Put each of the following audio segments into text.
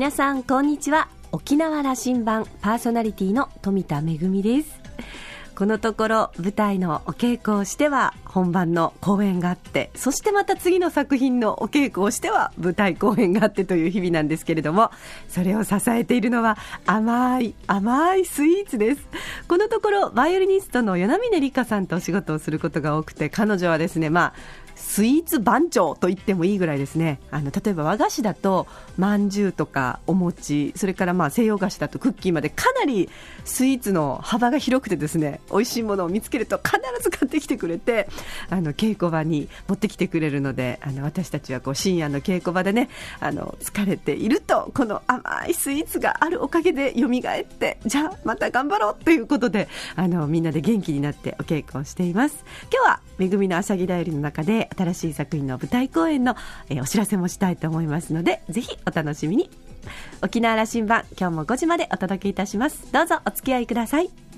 皆さんこんにちは。沖縄羅針盤パーソナリティの富田恵です。このところ舞台のお稽古をしては本番の公演があってそしてまた次の作品のお稽古をしては舞台公演があってという日々なんですけれどもそれを支えているのは甘い甘いスイーツです。このところバイオリニストの与那嶺理香さんとお仕事をすることが多くて彼女はですねまあスイーツ番長と言ってもいいぐらいですね。あの例えば和菓子だとまんじゅうとかお餅それからまあ西洋菓子だとクッキーまでかなりスイーツの幅が広くてですね美味しいものを見つけると必ず買ってきてくれてあの稽古場に持ってきてくれるのであの私たちはこう深夜の稽古場でねあの疲れているとこの甘いスイーツがあるおかげで蘇ってじゃあまた頑張ろうということであのみんなで元気になってお稽古をしています。今日は「めぐみのあしぎだより」の中で新しい作品の舞台公演の、え、お知らせもしたいと思いますのでぜひお楽しみに。沖縄羅針盤今日も5時までお届けいたします。どうぞお付き合いください。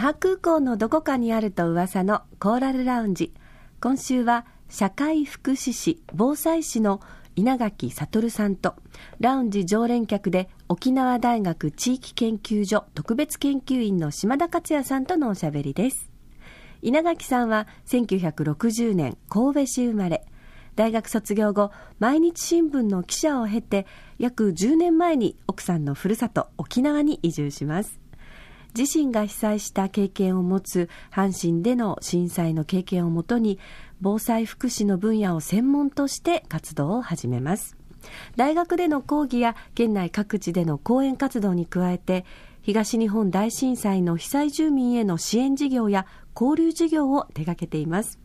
那覇空港のどこかにあると噂のコーラルラウンジ。今週は社会福祉士防災士の稲垣悟さんとラウンジ常連客で沖縄大学地域研究所特別研究員の島田克也さんとのおしゃべりです。稲垣さんは1960年神戸市生まれ。大学卒業後毎日新聞の記者を経て約10年前に奥さんのふるさと沖縄に移住します。自身が被災した経験を持つ阪神での震災の経験をもとに防災福祉の分野を専門として活動を始めます。大学での講義や県内各地での講演活動に加えて東日本大震災の被災住民への支援事業や交流事業を手掛けています。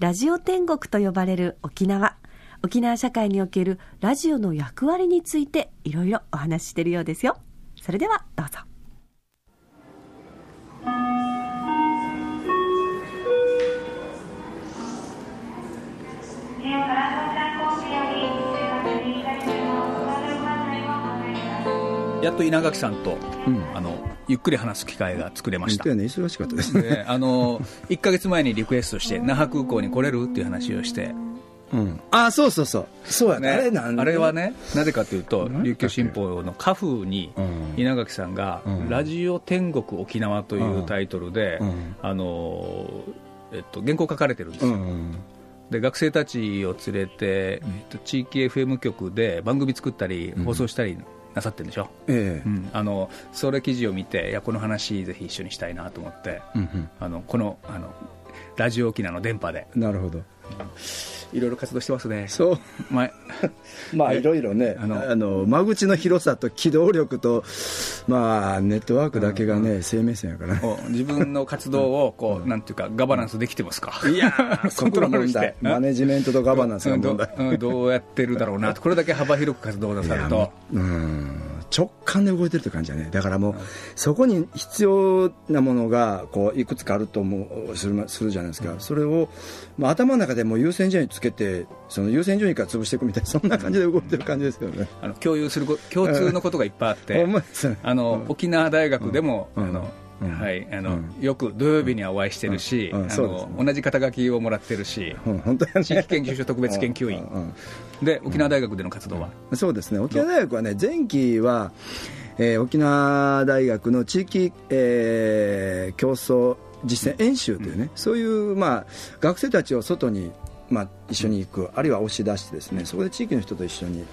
ラジオ天国と呼ばれる沖縄。沖縄社会におけるラジオの役割についていろいろお話ししているようですよ。それではどうぞ。やっと稲垣さんと、うん、あのゆっくり話す機会が作れました。ね、忙しかったですね。あの1か月前にリクエストして那覇空港に来れるっていう話をして。うん、あそうそうそう。そうやね。あれなんあれはねなぜかというと琉球新報の家風に稲垣さんが「ラジオ天国沖縄」というタイトルで、あのえっと、原稿書かれてるんですよ、で学生たちを連れて、えっと、地域 FM 局で番組作ったり放送したりなさってるんでしょ、ええ。うん、あのそれ記事を見ていやこの話ぜひ一緒にしたいなと思って、うんうん、あのこのあのラジオ沖縄の電波で。なるほど、いろいろ活動してますね。そう。まあ、まあ、いろいろね、あの、あの間口の広さと機動力と、まあ、ネットワークだけがね、生命線やから、ね、自分の活動を、こう、なんていうか、ガバナンスできてますか？いや コントロールして。マネジメントとガバナンスが問題。どどうやってるだろうなこれだけ幅広く活動なさると。うん。直感で動いてるって感じだね。だからもう、そこに必要なものがこういくつかあると思うするするじゃないですか、それを、まあ、頭の中でも優先順位つけてその優先順位から潰していくみたいなそんな感じで動いてる感じですよね。あの共有する共通のことがいっぱいあって、あの沖縄大学でも、あのはい。あのよく土曜日にはお会いしてるし、あの同じ肩書きをもらってるし、本当地域研究所特別研究員、で沖縄大学での活動は、そうですね。沖縄大学はね前期は、えー、沖縄大学の地域、えー、競争実践演習というね、そういう、まあ、学生たちを外に、まあ、一緒に行くあるいは押し出してですねそこで地域の人と一緒に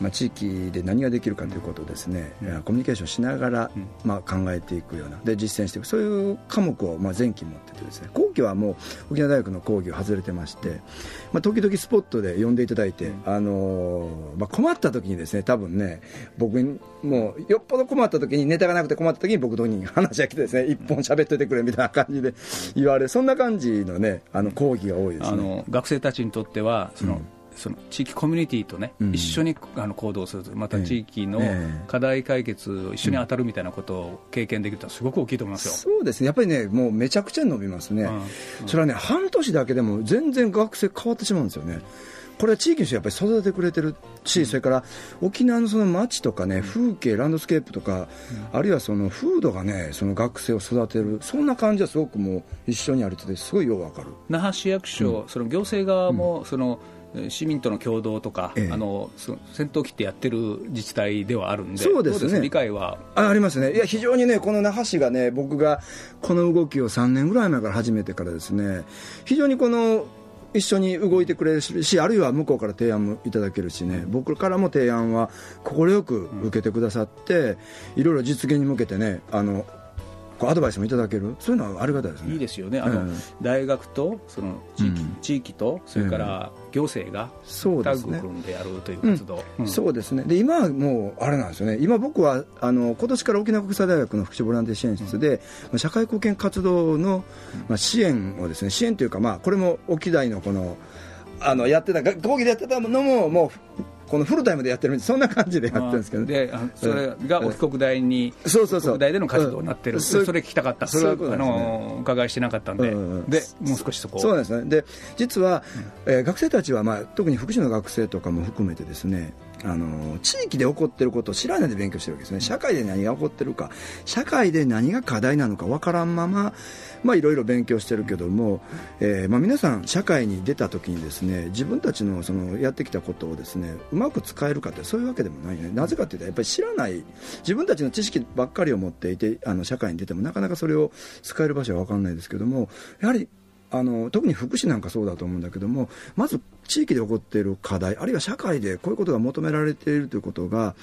まあ、地域で何ができるかということをですね、うん、コミュニケーションしながら、まあ、考えていくようなで実践していく。そういう科目をまあ前期持っててですね後期はもう沖縄大学の講義を外れてまして、まあ、時々スポットで呼んでいただいて、あのー、まあ、困った時にですね多分ね僕にもうよっぽど困った時にネタがなくて困った時に僕とに話が来てですね一本喋っててくれみたいな感じで言われる。そんな感じのねあの講義が多いですね。あの学生たちにとってはその、うんその地域コミュニティとね、うん、一緒にあの行動するまた地域の課題解決を一緒に当たるみたいなことを経験できるとすごく大きいと思いますよ、そうですね、やっぱりね、もうめちゃくちゃ伸びますね、うん。うん、それはね、半年だけでも全然学生変わってしまうんですよね。これは地域の人やっぱり育ててくれてるし、それから沖縄のその街とかね、風景、ランドスケープとか、あるいはその風土がね、その学生を育てる、そんな感じはすごくもう一緒にあるってすごいよくわかる。那覇市役所、その行政側も、その、市民との共同とか、ええ、あの戦闘機ってやってる自治体ではあるんで、そうですね、理解は？あありますね、いや、非常にね、この那覇市がね、僕がこの動きを3年ぐらい前から始めてからですね、非常にこの一緒に動いてくれるし、あるいは向こうから提案もいただけるしね、僕からも提案は快く受けてくださって、いろいろ実現に向けてね、あのアドバイスもいただける、そういうのはありがたいですね。いいですよね。あの、うん、大学とその地域、うん、地域とそれから行政がタッグ組んでやるという活動。そうですね。で今はもうあれなんですよね。今僕はあの今年から沖縄国際大学の福祉ボランティア支援室で、うん、社会貢献活動のまあ支援をですね、支援というかまあこれも沖大のこのあのやってた講義でやってたのももうこのフルタイムでやってるそんな感じでやってるんですけど、ね、でそれが沖国大に、そうそうそう。国大での活動になってる、それ聞きたかった、それは、あの伺いしてなかったんで、でもう少しそこそうですね。で実は、えー、学生たちは、まあ、特に福祉の学生とかも含めてですねあの地域で起こってることを知らないで勉強してるわけですね。社会で何が起こってるか社会で何が課題なのか分からんまままあ、いろいろ勉強してるけども、えーまあ、皆さん、社会に出た時にですね自分たちのそのやってきたことをですねうまく使えるかってそういうわけでもないね。なぜかというとやっぱり知らない自分たちの知識ばっかりを持っていてあの社会に出てもなかなかそれを使える場所は分からないですけどもやはりあの特に福祉なんかそうだと思うんだけどもまず地域で起こっている課題あるいは社会でこういうことが求められているということが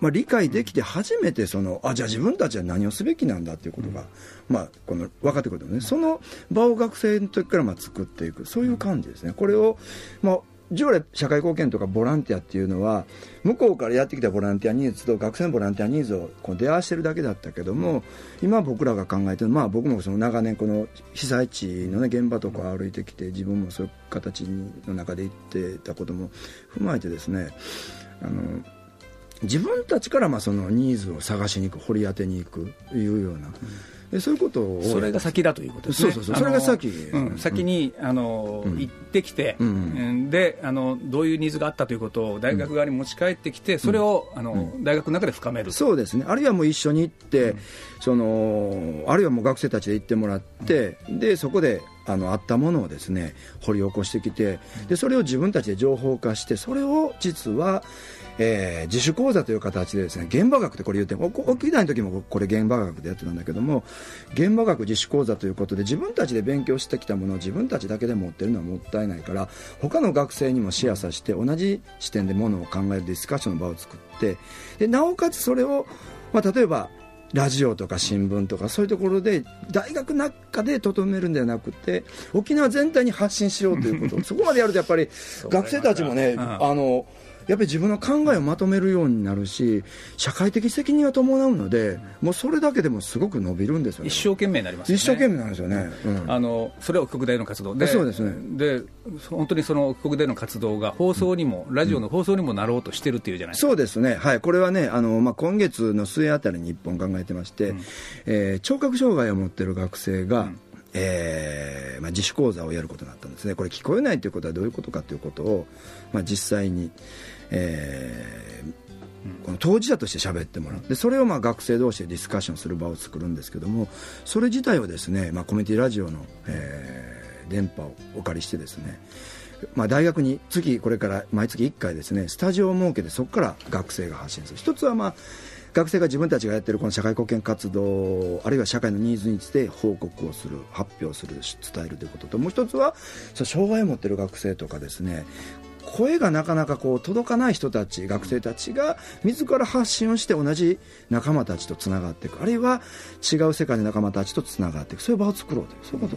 まあ、理解できて初めてそのあじゃあ自分たちは何をすべきなんだということが、まあ、この分かってくるね。その場を学生の時からまあ作っていく。そういう感じですね。これを、まあ、従来社会貢献とかボランティアっていうのは向こうからやってきたボランティアニーズと学生のボランティアニーズをこう出会わせてるだけだったけども今僕らが考えてるまあ僕もその長年この被災地の、ね、現場とか歩いてきて自分もそういう形の中で行ってたことも踏まえてですねあの自分たちからまあそのニーズを探しに行く掘り当てに行くというような、うん、そういうことを。それが先だということですね。そうそうそう。それが先、うん、先にあの、うん、行ってきて、うん、であのどういうニーズがあったということを大学側に持ち帰ってきてそれを、あの大学の中で深めるそうですね。あるいはもう一緒に行って、そのあるいはもう学生たちで行ってもらって、でそこであのあったものをですね掘り起こしてきてでそれを自分たちで情報化してそれを実はえー、自主講座という形でですね現場学ってこれ言って沖縄の時もこれ現場学でやってたんだけども現場学自主講座ということで自分たちで勉強してきたものを自分たちだけで持ってるのはもったいないから他の学生にもシェアさせて同じ視点でものを考えるディスカッションの場を作ってでなおかつそれを、まあ、例えばラジオとか新聞とかそういうところで大学の中でとどめるんではなくて沖縄全体に発信しようということ。そこまでやるとやっぱり学生たちもね、あのやっぱり自分の考えをまとめるようになるし社会的責任が伴うのでもうそれだけでもすごく伸びるんですよ、ね、一生懸命になります、ね、一生懸命なんですよね、うん、あのそれは国大の活動。でそうですね。で本当にその国大の活動が放送にも、うん、ラジオの放送にもなろうとしてるっていうじゃないですか、そうですね、はい、これはねあの、まあ、今月の末あたりに一本考えてまして、うん、えー、聴覚障害を持っている学生が、うん。えーまあ、自主講座をやることになったんですね。これ聞こえないということはどういうことかということを、まあ、実際に、えー、この当事者として喋ってもらうでそれをまあ学生同士でディスカッションする場を作るんですけどもそれ自体をですね、まあ、コミュニティラジオの、えー、電波をお借りしてですねまあ、大学に月これから毎月1回ですねスタジオを設けてそこから学生が発信する。一つはまあ学生が自分たちがやっているこの社会貢献活動あるいは社会のニーズについて報告をする発表する伝えるということともう一つは障害を持っている学生とかですね声がなかなかこう届かない人たち学生たちが自ら発信をして同じ仲間たちとつながっていく。あるいは違う世界の仲間たちとつながっていく。そういう場を作ろうという。そういうこと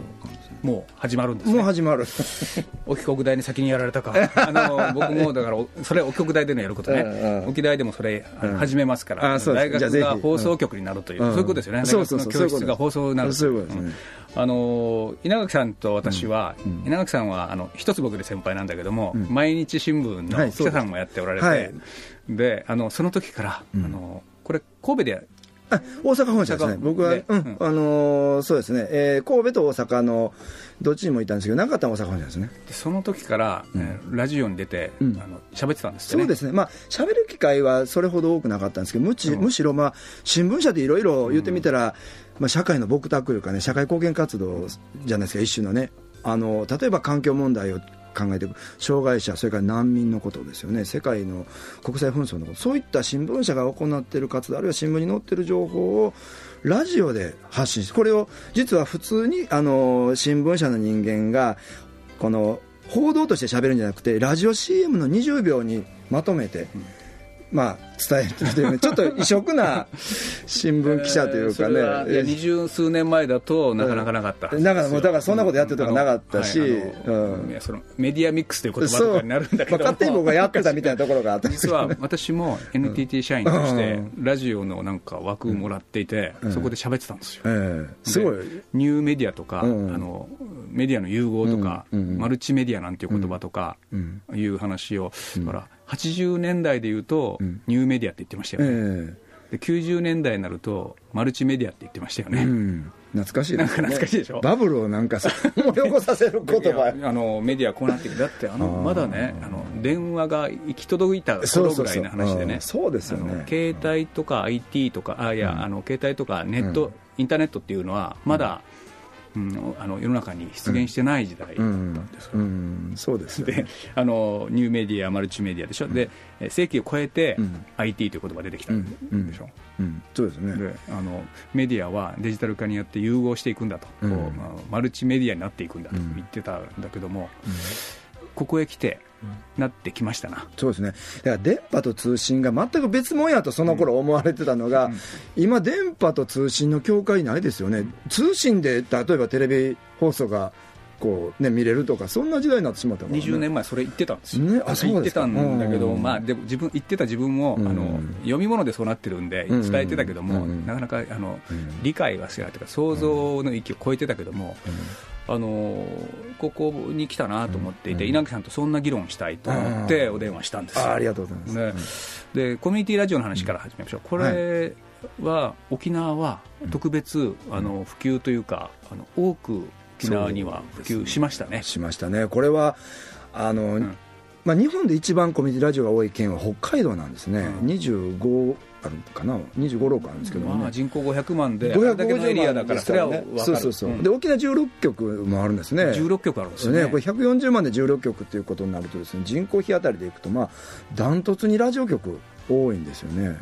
もう始まるんです、ね、もう始まる。沖国大に先にやられたか。あの僕もだからそれ沖国大でのやることね。沖大でもそれ始めますから、大学が放送局になるという、そういうことですよね。そうそうそう。教室が放送になるそういうことですね、あの稲垣さんと私は、うん、稲垣さんはあの一つ僕で先輩なんだけども、うん、毎日新聞の記者さんもやっておられて、はい、であのその時から、あのこれ神戸で大阪本社ですね、僕は、うん、あのー、そうですね、えー、神戸と大阪のどっちにもいたんですけど、なかったら大阪本社ですね。その時から、うん、ラジオに出て、うん、あの喋ってたんですよね。そうですね、まあ喋る機会はそれほど多くなかったんですけど、むちむしろ、まあ、新聞社でいろいろ言ってみたら、まあ、社会の僕宅というかね、社会貢献活動じゃないですか、一種のね、あの例えば環境問題を考えていく。障害者それから難民のことですよね。世界の国際紛争のこと。そういった新聞社が行っている活動あるいは新聞に載っている情報をラジオで発信してこれを実は普通にあの新聞社の人間がこの報道として喋るんじゃなくてラジオ CM の20秒にまとめて、うんまあ、伝えるという、ね、ちょっと異色な新聞記者というかね、え二十数年前だとなかなかなかった、だからだからそんなことやってるとかなかったし、そのメディアミックスという言葉とかになるんだけど、まあ、勝手に僕がやってたみたいなところがあった。実は私も NTT 社員としてラジオのなんか枠もらっていて、そこで喋ってたんですよ、えー、すごい。ニューメディアとか、あのメディアの融合とか、マルチメディアなんていう言葉とかいう話を、だから80年代でいうと、ニューメディアって言ってましたよね、えー、で90年代になるとマルチメディアって言ってましたよね、うん、懐かしいですね。懐かしいでしょ？バブルをなんか思い起こさせる言葉あのメディアこうなってきてだってあのまだねあの電話が行き届いた頃ぐらいの話でね。そうですよね。携帯とか IT とかあいや、うん、あの携帯とかネット、うん、インターネットっていうのはまだ、うん、あの世の中に出現してない時代だったん。です、うんうん、そうです、ね、であのニューメディアマルチメディアでしょ、で世紀を超えて、IT という言葉が出てきた。ん。でしょ、うん。そうですね。であのメディアはデジタル化によって融合していくんだと、こうまあ、マルチメディアになっていくんだと言ってたんだけども、ここへ来てなってきましたな。そうですね、だから電波と通信が全く別物やとその頃思われてたのが、うん、今、電波と通信の境界ないですよね、通信で例えばテレビ放送がこう、ね、見れるとか、そんな時代になってしまったから、ね、20年前、それ言ってたんですよ、ね、あそう言ってたんだけど、まあ、でも自分言ってた自分も、あの読み物でそうなってるんで、伝えてたけども、なかなかあの、理解はしないというか、想像の域を超えてたけども。あのここに来たなと思っていて、稲木さんとそんな議論したいと思ってお電話したんですあありがとうございます、でコミュニティラジオの話から始めましょう、これは沖縄は特別、あの普及というかあの多く沖縄には普及しましたね。しましたね。これはあの、うん。まあ、日本で一番コミュニティラジオが多い県は北海道なんですね、うん、25あるかな、25、6あるんですけどね、まあ、人口500万で、550エリアだから、それはそうそうそう、うん、で沖縄16局もあるんですね、16局あるんですね、これ140万で16局ということになるとです、ね、人口比当たりでいくと、まあ、ダントツにラジオ局多いんですよね。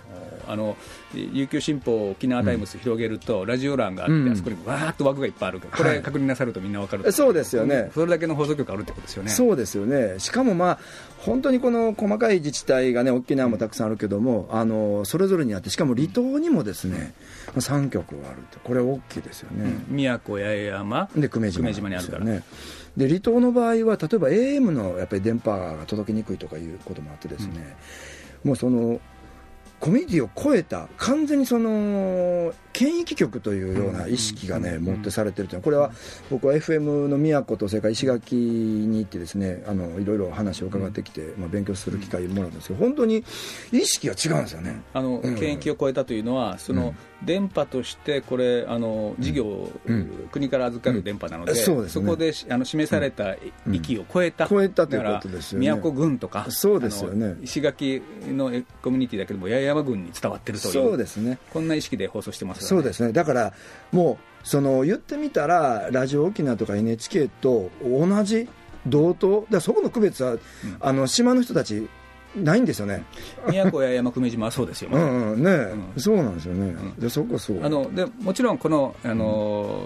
あの琉球新報沖縄タイムズ広げると、ラジオ欄があって、うん、あそこにわーっと枠がいっぱいあるこれ、確認なさるとみんな分かる、はい、そうですよね、それだけの放送局あるってことですよね。そうですよね。しかも、まあ、本当にこの細かい自治体がね、沖縄もたくさんあるけども、あのそれぞれにあって、しかも離島にもですね、うん、3局あるって、これ、大きいですよね。うん、宮古八重山。で久米島、ね、島にあるから。ね。で離島の場合は、例えば AM のやっぱり電波が届きにくいとかいうこともあってですね、もうそのコミュニティを超えた完全にその県域局というような意識がね、持ってされてるというのはこれは僕は FM の宮古とそれから石垣に行ってですねあのいろいろ話を伺ってきて、まあ、勉強する機会をもらうんですけど本当に意識が違うんですよね。あの、県域を超えたというのはその、電波としてこれあの事業、国から預かる電波なので,、そでそこであの示された域を超えた、超えたということですよね。宮古郡とかそうですよね。石垣のコミュニティだけども八重山郡に伝わってるというそうですね。こんな意識で放送してます、ね、そうですね。だからもうその言ってみたらラジオ沖縄とか NHK と同じ同等だそこの区別は、うん、あの島の人たちないんですよね。宮古や山久米島はそうですよ、ね、うんうん。ね、うん、そうなんですよね、うん、でそこそう。あのでもちろんこの、あの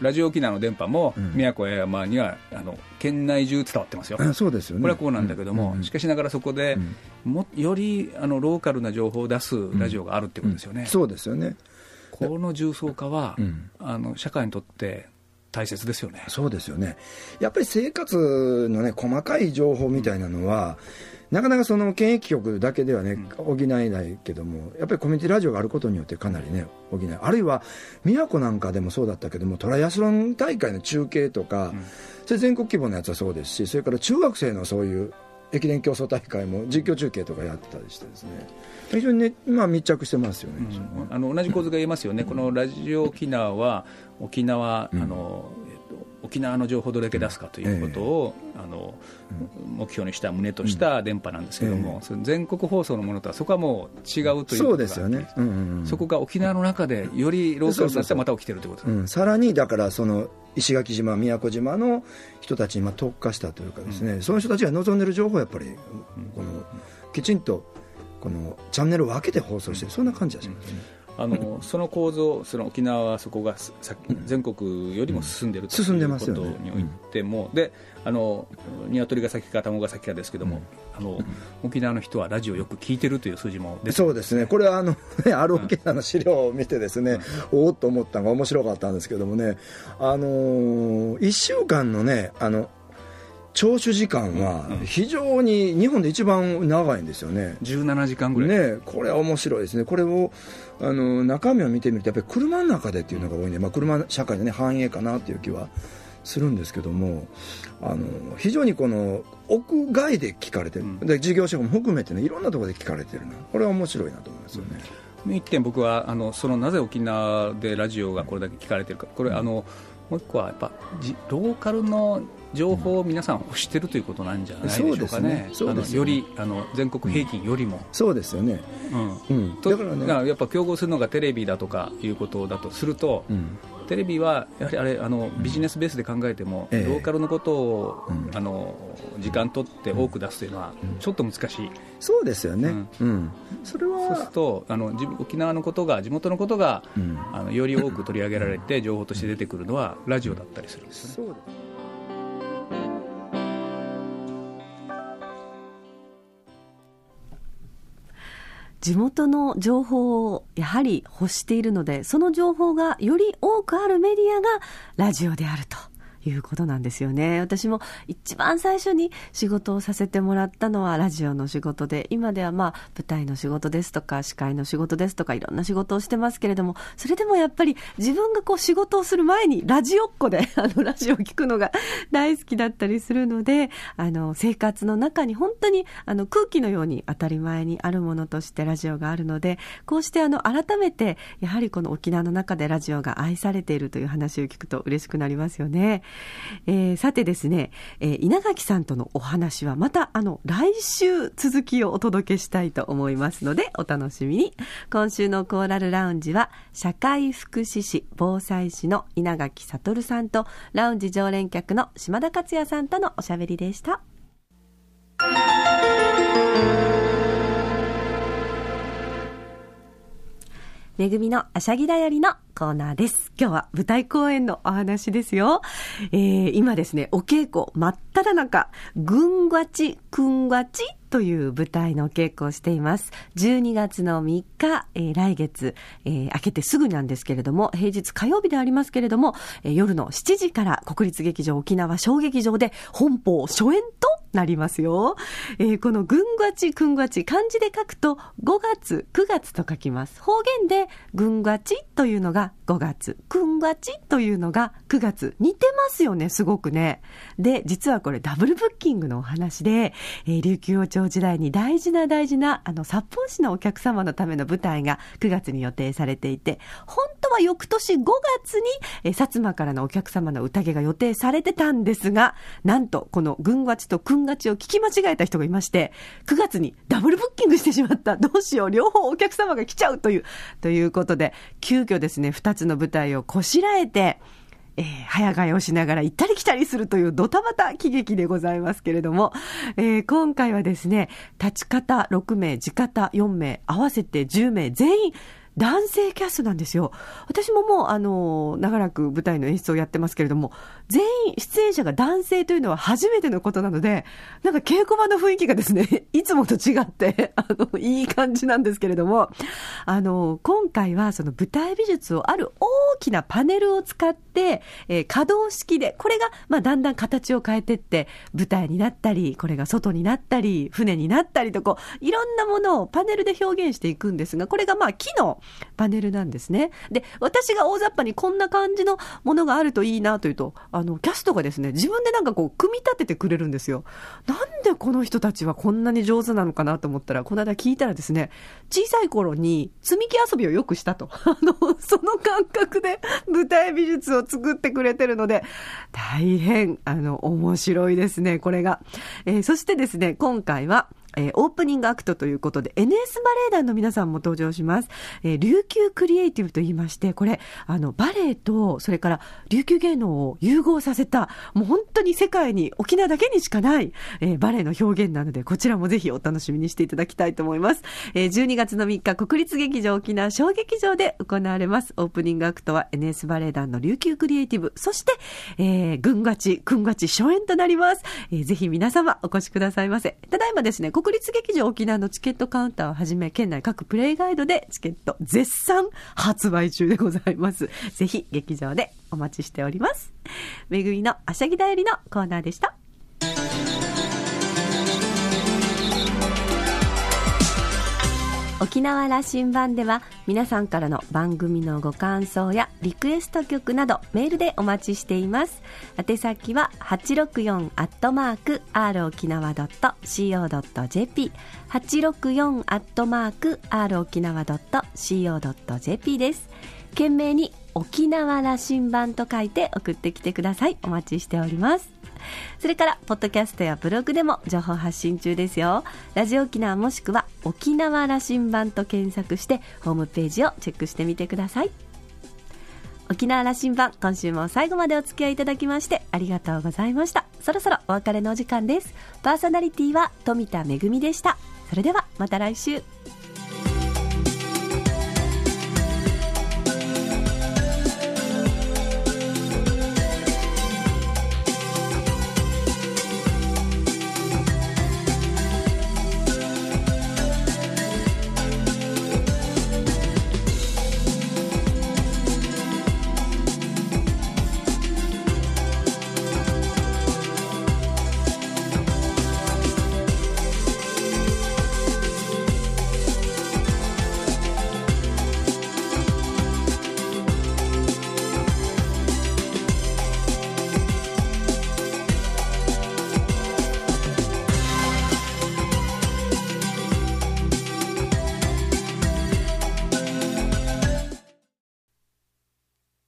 ラジオ沖縄の電波も、宮古や山にはあの県内中伝わってますよ、そうですよね。これはこうなんだけども、しかしながらそこで、もよりあのローカルな情報を出すラジオがあるってことですよね、そうですよね。この重層化は、あの社会にとって大切ですよね。そうですよね。やっぱり生活のね細かい情報みたいなのは、なかなかその検疫局だけではね、補えないけども、やっぱりコミュニティラジオがあることによってかなりね、補えあるいは、宮古なんかでもそうだったけども、トライアスロン大会の中継とか、うん、それ全国規模のやつはそうですし、それから中学生のそういう駅伝競争大会も実況中継とかやってたりしてですね。非常に、ね、今密着してますよね、うん、あの同じ構図が言えますよね、このラジオ沖縄は沖縄、あの沖縄の情報をどれだけ出すかということを、えー、あの目標にした、旨とした電波なんですけれども、えー、全国放送のものとはそこはもう違うというそうですよね、うんうんうん、そこが沖縄の中でよりローカルになってまた起きてるということです、うん、さらにだからその石垣島、宮古島の人たちに特化したというかですね、うん、その人たちが望んでる情報をやっぱりこのきちんとこのチャンネルを分けて放送してる、そんな感じがしますね。あのその構造、その沖縄はそこが全国よりも進んでいるということにおいても、であの鶏が先か卵が先かですけども、あの沖縄の人はラジオよく聞いてるという数字もそうですね、これはあの、ね、ある沖縄の資料を見て、ですね、おおっと思ったのが面白かったんですけどもね、あのー、1週間のね、あの聴取時間は非常に日本で一番長いんですよね、17時間ぐらい、ね、これは面白いですね、これをあの中身を見てみると、やっぱり車の中でっていうのが多いんで、まあ、車社会の、ね、繁栄かなという気はするんですけども、あの非常にこの屋外で聞かれてる、で事業者も含めてね、いろんなところで聞かれてるな、これは面白いなと思いますよね。うん、一点、僕はあのそのなぜ沖縄でラジオがこれだけ聞かれてるか、これ、あのもう一個はやっぱローカルの情報を皆さん欲してるということなんじゃないでしょうかね、ね。ね。よりあの全国平均よりも、そうですよね、うん。うん、だからね。やっぱ競合するのがテレビだとかいうことだとすると、うん、テレビはやはりあれあのビジネスベースで考えても、ローカルのことを、あの時間取って多く出すというのはちょっと難しい、そうですよね、うん。それは。そうするとあの沖縄のことが地元のことが、あのより多く取り上げられて情報として出てくるのはラジオだったりするんですよね。地元の情報をやはり欲しているので、その情報がより多くあるメディアがラジオであると。いうことなんですよね。私も一番最初に仕事をさせてもらったのはラジオの仕事で、今ではまあ舞台の仕事ですとか、司会の仕事ですとか、いろんな仕事をしてますけれども、それでもやっぱり自分がこう仕事をする前にラジオっ子で、あのラジオを聞くのが 大好きだったりするので、あの生活の中に本当にあの空気のように当たり前にあるものとしてラジオがあるので、こうしてあの改めてやはりこの沖縄の中でラジオが愛されているという話を聞くと嬉しくなりますよね。えー、さてですね、えー、稲垣さんとのお話はまたあの来週続きをお届けしたいと思いますのでお楽しみに今週のコーラルラウンジは社会福祉士防災士の稲垣悟さんとラウンジ常連客の島田克也さんとのおしゃべりでした。めぐみのあしゃぎだよりのコーナーです。今日は舞台公演のお話ですよ。えー、今ですね、お稽古真っ只中、ぐんがち、くんがちという舞台の稽古をしています。12月の3日、えー、来月、えー、明けてすぐなんですけれども、平日火曜日でありますけれども、えー、夜の7時から国立劇場沖縄小劇場で本邦初演となりますよ。えー、このぐんがち、くんがち、漢字で書くと5月、9月と書きます。方言でぐんがちというのが5月、くんがちというのが9月。似てますよね、すごくね。で、実はこれダブルブッキングのお話で、えー、琉球王朝時代に大事な大事な、あの、札幌市のお客様のための舞台が9月に予定されていて、本当は翌年5月に、え、薩摩からのお客様の宴が予定されてたんですが、なんと、このぐんがちとくんがちを聞き間違えた人がいまして、9月にダブルブッキングしてしまった。どうしよう、両方お客様が来ちゃうという、ということで、急遽ですね、2つの舞台をこしらえて、えー、早替えをしながら行ったり来たりするというドタバタ喜劇でございますけれども、えー、今回はですね、立ち方6名、地方4名、合わせて10名全員、男性キャストなんですよ。私ももう、あの、長らく舞台の演出をやってますけれども、全員出演者が男性というのは初めてのことなので、なんか稽古場の雰囲気がですね、いつもと違って、あの、いい感じなんですけれども、あの、今回はその舞台美術をある大きなパネルを使っ、て、えー、可動式で、これが、まあ、だんだん形を変えてって、舞台になったり、これが外になったり、船になったりと、こう、いろんなものをパネルで表現していくんですが、これがまあ、木のパネルなんですね。で、私が大雑把にこんな感じのものがあるといいなというと、あの、キャストがですね、自分でなんかこう、組み立ててくれるんですよ。なんでこの人たちはこんなに上手なのかなと思ったら、この間聞いたらですね、小さい頃に積み木遊びをよくしたと。あの、その感覚で舞台美術を作ってくれてるので、大変、あの、面白いですね、これが。えー、そしてですね、今回は、えー、オープニングアクトということで NS バレエ団の皆さんも登場します。えー、琉球クリエイティブと言いまして、これ、あの、バレエと、それから琉球芸能を融合させた、もう本当に世界に、沖縄だけにしかない、えー、バレエの表現なので、こちらもぜひお楽しみにしていただきたいと思います。えー、12月の3日、国立劇場沖縄小劇場で行われます。オープニングアクトは NS バレエ団の琉球クリエイティブ、そして、えー、軍勝ち、軍勝ち初演となります。えー、ぜひ皆様お越しくださいませ。ただいまですね、国立劇場沖縄のチケットカウンターをはじめ、県内各プレイガイドでチケット絶賛発売中でございます。ぜひ劇場でお待ちしております。めぐみのあしゃぎだよりのコーナーでした。沖縄羅針盤では皆さんからの番組のご感想やリクエスト曲などメールでお待ちしています。宛先は864アットマーク r 沖縄 .co.jp 864アットマーク r 沖縄 .co.jp です。懸命に沖縄羅針盤と書いて送ってきてくださいお待ちしておりますそれから、ポッドキャストやブログでも情報発信中ですよ。ラジオ沖縄もしくは沖縄羅針盤と検索して、ホームページをチェックしてみてください。沖縄羅針盤、今週も最後までお付き合いいただきましてありがとうございました。そろそろお別れのお時間です。パーソナリティは富田恵でした。それではまた来週。